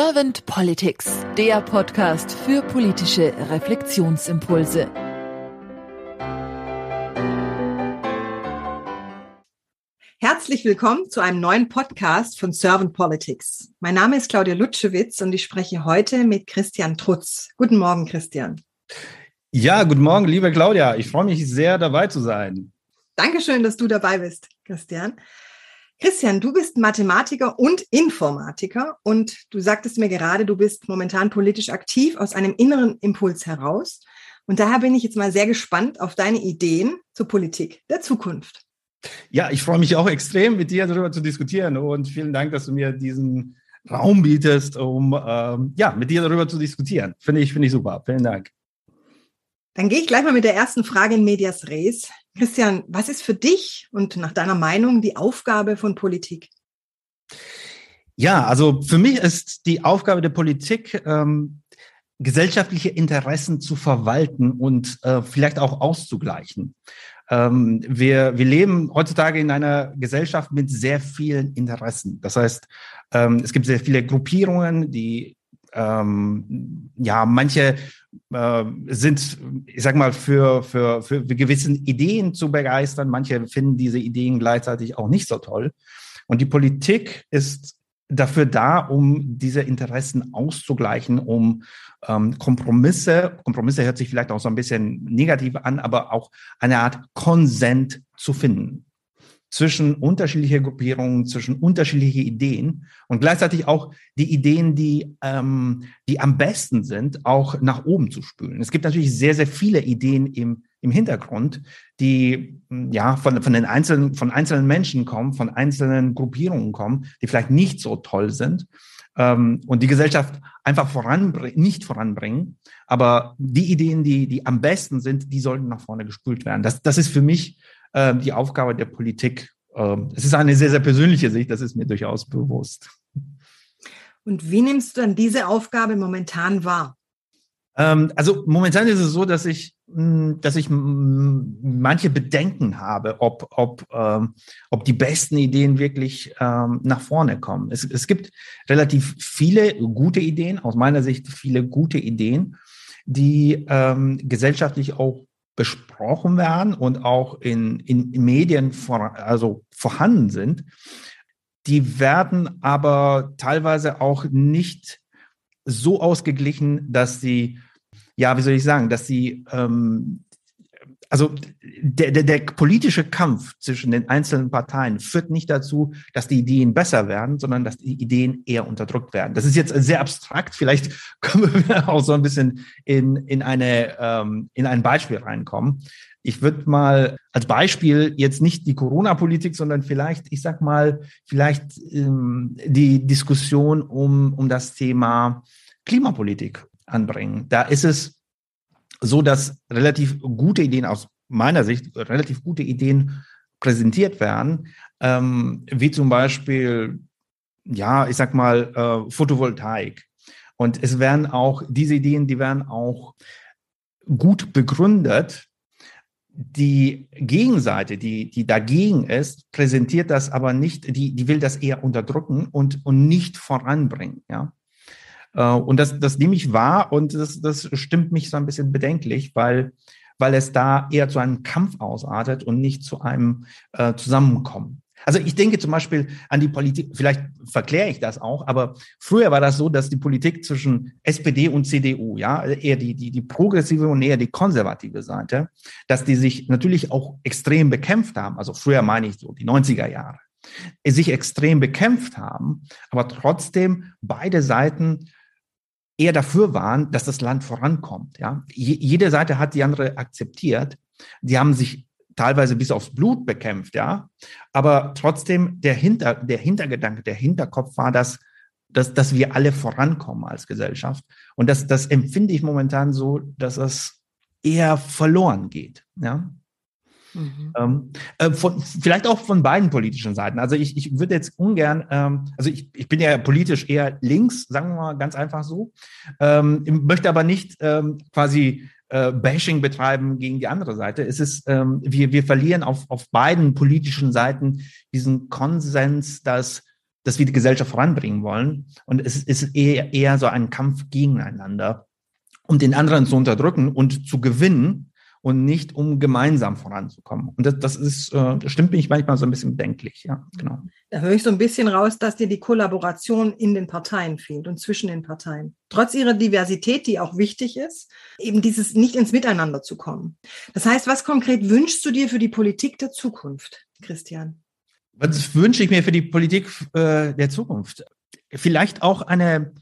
Servant Politics, der Podcast für politische Reflexionsimpulse. Herzlich willkommen zu einem neuen Podcast von Servant Politics. Mein Name ist Claudia Lutschewitz und ich spreche heute mit Christian Trutz. Guten Morgen, Christian. Ja, guten Morgen, liebe Claudia. Ich freue mich sehr, dabei zu sein. Dankeschön, dass du dabei bist, Christian. Christian, du bist Mathematiker und Informatiker und du sagtest mir gerade, du bist momentan politisch aktiv aus einem inneren Impuls heraus. Und daher bin ich jetzt mal sehr gespannt auf deine Ideen zur Politik der Zukunft. Ja, ich freue mich auch extrem, mit dir darüber zu diskutieren und vielen Dank, dass du mir diesen Raum bietest, um ähm, ja, mit dir darüber zu diskutieren. Finde ich, finde ich super. Vielen Dank. Dann gehe ich gleich mal mit der ersten Frage in Medias Res. Christian, was ist für dich und nach deiner Meinung die Aufgabe von Politik? Ja, also für mich ist die Aufgabe der Politik, ähm, gesellschaftliche Interessen zu verwalten und äh, vielleicht auch auszugleichen. Ähm, wir, wir leben heutzutage in einer Gesellschaft mit sehr vielen Interessen. Das heißt, ähm, es gibt sehr viele Gruppierungen, die ähm, ja, manche äh, sind, ich sag mal, für, für, für gewissen Ideen zu begeistern. Manche finden diese Ideen gleichzeitig auch nicht so toll. Und die Politik ist dafür da, um diese Interessen auszugleichen, um ähm, Kompromisse, Kompromisse hört sich vielleicht auch so ein bisschen negativ an, aber auch eine Art Konsent zu finden zwischen unterschiedliche Gruppierungen, zwischen unterschiedliche Ideen und gleichzeitig auch die Ideen, die, ähm, die am besten sind, auch nach oben zu spülen. Es gibt natürlich sehr, sehr viele Ideen im, im Hintergrund, die hm, ja von, von den einzelnen, von einzelnen Menschen kommen, von einzelnen Gruppierungen kommen, die vielleicht nicht so toll sind ähm, und die Gesellschaft einfach voranbringen, nicht voranbringen. Aber die Ideen, die, die am besten sind, die sollten nach vorne gespült werden. Das, das ist für mich die Aufgabe der Politik. Äh, es ist eine sehr, sehr persönliche Sicht, das ist mir durchaus bewusst. Und wie nimmst du dann diese Aufgabe momentan wahr? Ähm, also momentan ist es so, dass ich, hm, dass ich manche Bedenken habe, ob, ob, ähm, ob die besten Ideen wirklich ähm, nach vorne kommen. Es, es gibt relativ viele gute Ideen, aus meiner Sicht viele gute Ideen, die ähm, gesellschaftlich auch besprochen werden und auch in, in Medien vor, also vorhanden sind. Die werden aber teilweise auch nicht so ausgeglichen, dass sie, ja, wie soll ich sagen, dass sie ähm, also der, der, der politische Kampf zwischen den einzelnen Parteien führt nicht dazu, dass die Ideen besser werden, sondern dass die Ideen eher unterdrückt werden. Das ist jetzt sehr abstrakt. Vielleicht können wir auch so ein bisschen in, in, eine, ähm, in ein Beispiel reinkommen. Ich würde mal als Beispiel jetzt nicht die Corona-Politik, sondern vielleicht, ich sag mal, vielleicht ähm, die Diskussion um, um das Thema Klimapolitik anbringen. Da ist es so dass relativ gute Ideen aus meiner Sicht, relativ gute Ideen präsentiert werden, ähm, wie zum Beispiel, ja, ich sag mal, äh, Photovoltaik. Und es werden auch, diese Ideen, die werden auch gut begründet. Die Gegenseite, die, die dagegen ist, präsentiert das aber nicht, die, die will das eher unterdrücken und, und nicht voranbringen, ja. Äh, und das, das nehme ich wahr und das, das stimmt mich so ein bisschen bedenklich, weil, weil es da eher zu einem Kampf ausartet und nicht zu einem äh, Zusammenkommen. Also ich denke zum Beispiel an die Politik, vielleicht verkläre ich das auch, aber früher war das so, dass die Politik zwischen SPD und CDU, ja, eher die, die, die progressive und eher die konservative Seite, dass die sich natürlich auch extrem bekämpft haben. Also früher meine ich so die 90er Jahre sich extrem bekämpft haben, aber trotzdem beide Seiten eher dafür waren, dass das Land vorankommt. Ja? Jede Seite hat die andere akzeptiert. Die haben sich teilweise bis aufs Blut bekämpft, ja. Aber trotzdem der Hinter, der Hintergedanke, der Hinterkopf war, dass, dass, dass wir alle vorankommen als Gesellschaft. Und das, das empfinde ich momentan so, dass es eher verloren geht, ja. Mhm. Ähm, äh, von, vielleicht auch von beiden politischen Seiten. Also ich, ich würde jetzt ungern, ähm, also ich, ich bin ja politisch eher links, sagen wir mal ganz einfach so, ähm, möchte aber nicht ähm, quasi äh, Bashing betreiben gegen die andere Seite. Es ist, ähm, wir, wir verlieren auf, auf beiden politischen Seiten diesen Konsens, dass dass wir die Gesellschaft voranbringen wollen. Und es ist eher, eher so ein Kampf gegeneinander, um den anderen zu unterdrücken und zu gewinnen und nicht um gemeinsam voranzukommen. Und das, das ist, äh, das stimmt mich manchmal so ein bisschen bedenklich, ja, genau. Da höre ich so ein bisschen raus, dass dir die Kollaboration in den Parteien fehlt und zwischen den Parteien. Trotz ihrer Diversität, die auch wichtig ist, eben dieses nicht ins Miteinander zu kommen. Das heißt, was konkret wünschst du dir für die Politik der Zukunft, Christian? Was wünsche ich mir für die Politik äh, der Zukunft? Vielleicht auch eine,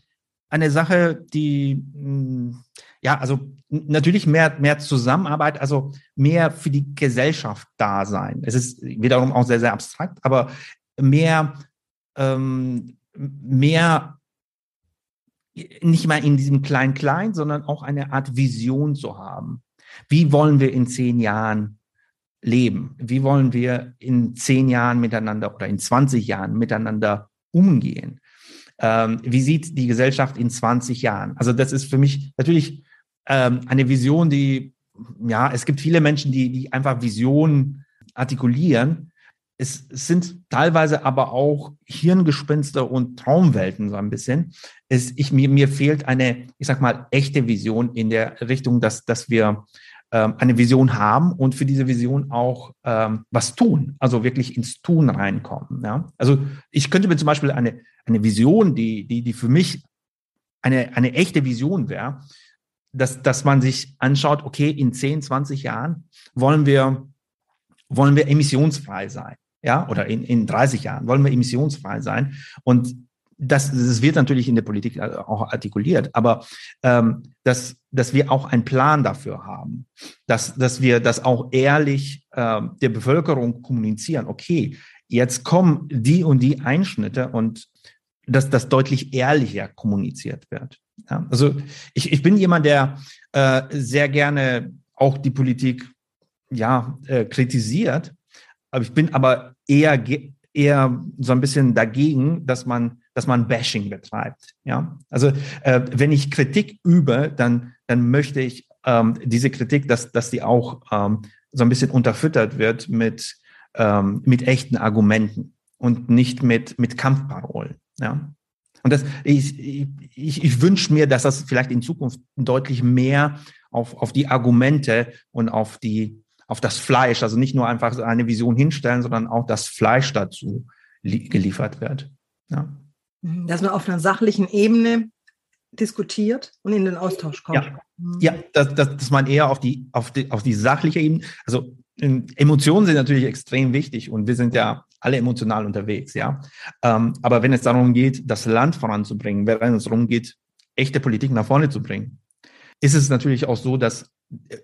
eine Sache, die, hm, ja, also natürlich mehr, mehr Zusammenarbeit, also mehr für die Gesellschaft da sein. Es ist wiederum auch sehr, sehr abstrakt, aber mehr, ähm, mehr nicht mal in diesem Klein-Klein, sondern auch eine Art Vision zu haben. Wie wollen wir in zehn Jahren leben? Wie wollen wir in zehn Jahren miteinander oder in 20 Jahren miteinander umgehen? Ähm, wie sieht die Gesellschaft in 20 Jahren? Also das ist für mich natürlich ähm, eine Vision, die, ja, es gibt viele Menschen, die, die einfach Visionen artikulieren. Es, es sind teilweise aber auch Hirngespinste und Traumwelten so ein bisschen. Es, ich, mir, mir fehlt eine, ich sag mal, echte Vision in der Richtung, dass, dass wir ähm, eine Vision haben und für diese Vision auch ähm, was tun, also wirklich ins Tun reinkommen. Ja? Also ich könnte mir zum Beispiel eine, eine Vision, die, die, die für mich eine, eine echte Vision wäre, dass, dass man sich anschaut, okay, in 10, 20 Jahren wollen wir, wollen wir emissionsfrei sein. Ja, oder in, in 30 Jahren wollen wir emissionsfrei sein. Und das, das wird natürlich in der Politik äh, auch artikuliert, aber ähm, dass, dass wir auch einen Plan dafür haben, dass, dass wir das auch ehrlich äh, der Bevölkerung kommunizieren. Okay, jetzt kommen die und die Einschnitte und dass das deutlich ehrlicher kommuniziert wird. Ja, also ich, ich bin jemand, der äh, sehr gerne auch die Politik ja äh, kritisiert, aber ich bin aber eher eher so ein bisschen dagegen, dass man dass man Bashing betreibt. Ja, also äh, wenn ich Kritik übe, dann dann möchte ich ähm, diese Kritik, dass dass die auch ähm, so ein bisschen unterfüttert wird mit ähm, mit echten Argumenten und nicht mit mit Kampfparolen. Ja. Und das, ich, ich, ich wünsche mir, dass das vielleicht in Zukunft deutlich mehr auf, auf die Argumente und auf die, auf das Fleisch, also nicht nur einfach eine Vision hinstellen, sondern auch das Fleisch dazu geliefert wird. Ja. Dass man auf einer sachlichen Ebene diskutiert und in den Austausch kommt. Ja, mhm. ja dass, dass, dass man eher auf die, auf die, auf die sachliche Ebene, also Emotionen sind natürlich extrem wichtig und wir sind ja alle emotional unterwegs, ja. Ähm, aber wenn es darum geht, das Land voranzubringen, wenn es darum geht, echte Politik nach vorne zu bringen, ist es natürlich auch so, dass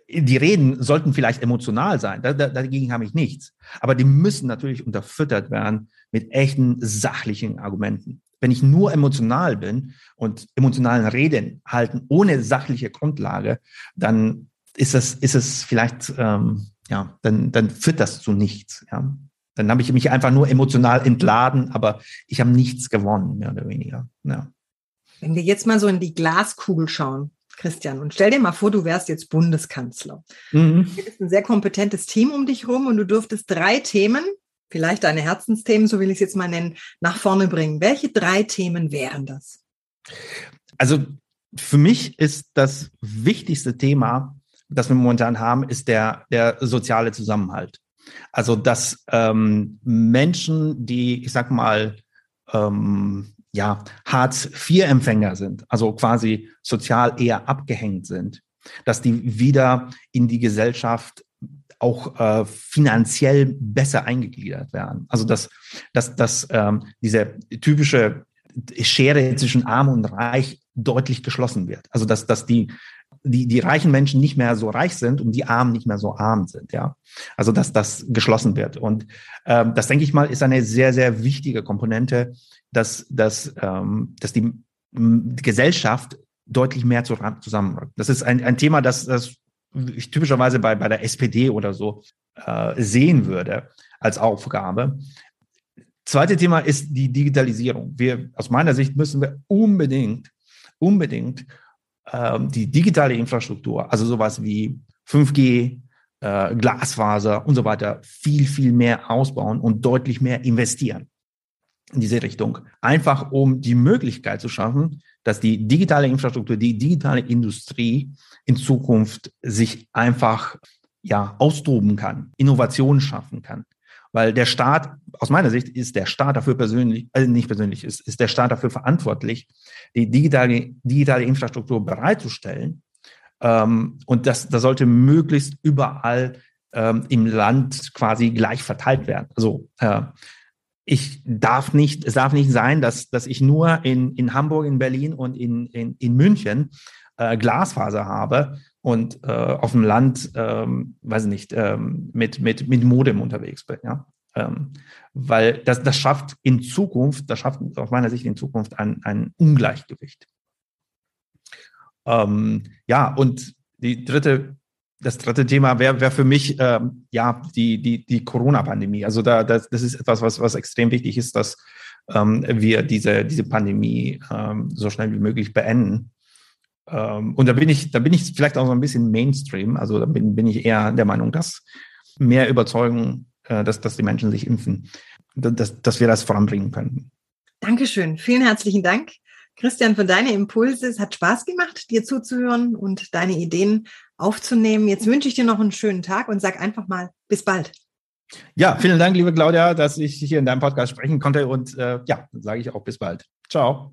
äh, die Reden sollten vielleicht emotional sein. Da, da, dagegen habe ich nichts. Aber die müssen natürlich unterfüttert werden mit echten sachlichen Argumenten. Wenn ich nur emotional bin und emotionalen Reden halten ohne sachliche Grundlage, dann ist es, ist es vielleicht ähm, ja, dann, dann führt das zu nichts. Ja. Dann habe ich mich einfach nur emotional entladen, aber ich habe nichts gewonnen, mehr oder weniger. Ja. Wenn wir jetzt mal so in die Glaskugel schauen, Christian, und stell dir mal vor, du wärst jetzt Bundeskanzler. Mhm. Du bist ein sehr kompetentes Team um dich rum und du dürftest drei Themen, vielleicht deine Herzensthemen, so will ich es jetzt mal nennen, nach vorne bringen. Welche drei Themen wären das? Also für mich ist das wichtigste Thema das wir momentan haben, ist der, der soziale Zusammenhalt. Also dass ähm, Menschen, die, ich sag mal, ähm, ja, Hartz-IV-Empfänger sind, also quasi sozial eher abgehängt sind, dass die wieder in die Gesellschaft auch äh, finanziell besser eingegliedert werden. Also dass, dass, dass ähm, diese typische Schere zwischen Arm und Reich deutlich geschlossen wird. Also dass, dass die die, die reichen Menschen nicht mehr so reich sind und die Armen nicht mehr so arm sind, ja. Also dass das geschlossen wird. Und ähm, das, denke ich mal, ist eine sehr, sehr wichtige Komponente, dass, dass, ähm, dass die, die Gesellschaft deutlich mehr zusammenrückt. Das ist ein, ein Thema, das, das ich typischerweise bei, bei der SPD oder so äh, sehen würde als Aufgabe. Zweite Thema ist die Digitalisierung. Wir, aus meiner Sicht müssen wir unbedingt, unbedingt ähm, die digitale Infrastruktur, also sowas wie 5G, äh, Glasfaser und so weiter, viel, viel mehr ausbauen und deutlich mehr investieren. in diese Richtung. Einfach um die Möglichkeit zu schaffen, dass die digitale Infrastruktur, die digitale Industrie in Zukunft sich einfach ja austoben kann, Innovationen schaffen kann. Weil der Staat, aus meiner Sicht, ist der Staat dafür persönlich, also nicht persönlich, ist, ist der Staat dafür verantwortlich, die digitale, digitale Infrastruktur bereitzustellen. Ähm, und das, das sollte möglichst überall ähm, im Land quasi gleich verteilt werden. Also äh, ich darf nicht, es darf nicht sein, dass, dass ich nur in, in Hamburg, in Berlin und in, in, in München äh, Glasfaser habe und äh, auf dem Land, ähm, weiß ich nicht, ähm, mit, mit, mit Modem unterwegs bin. Ja? Ähm, weil das, das schafft in Zukunft, das schafft aus meiner Sicht in Zukunft ein, ein Ungleichgewicht. Ähm, ja, und die dritte das dritte Thema wäre wär für mich ähm, ja die, die, die Corona-Pandemie. Also da, das, das ist etwas, was, was extrem wichtig ist, dass ähm, wir diese, diese Pandemie ähm, so schnell wie möglich beenden. Ähm, und da bin ich, da bin ich vielleicht auch so ein bisschen Mainstream. Also da bin, bin ich eher der Meinung, dass mehr überzeugen, äh, dass, dass die Menschen sich impfen, dass, dass wir das voranbringen können. Dankeschön. Vielen herzlichen Dank. Christian, für deine Impulse. Es hat Spaß gemacht, dir zuzuhören und deine Ideen aufzunehmen. Jetzt wünsche ich dir noch einen schönen Tag und sag einfach mal bis bald. Ja, vielen Dank, liebe Claudia, dass ich hier in deinem Podcast sprechen konnte und äh, ja, dann sage ich auch bis bald. Ciao.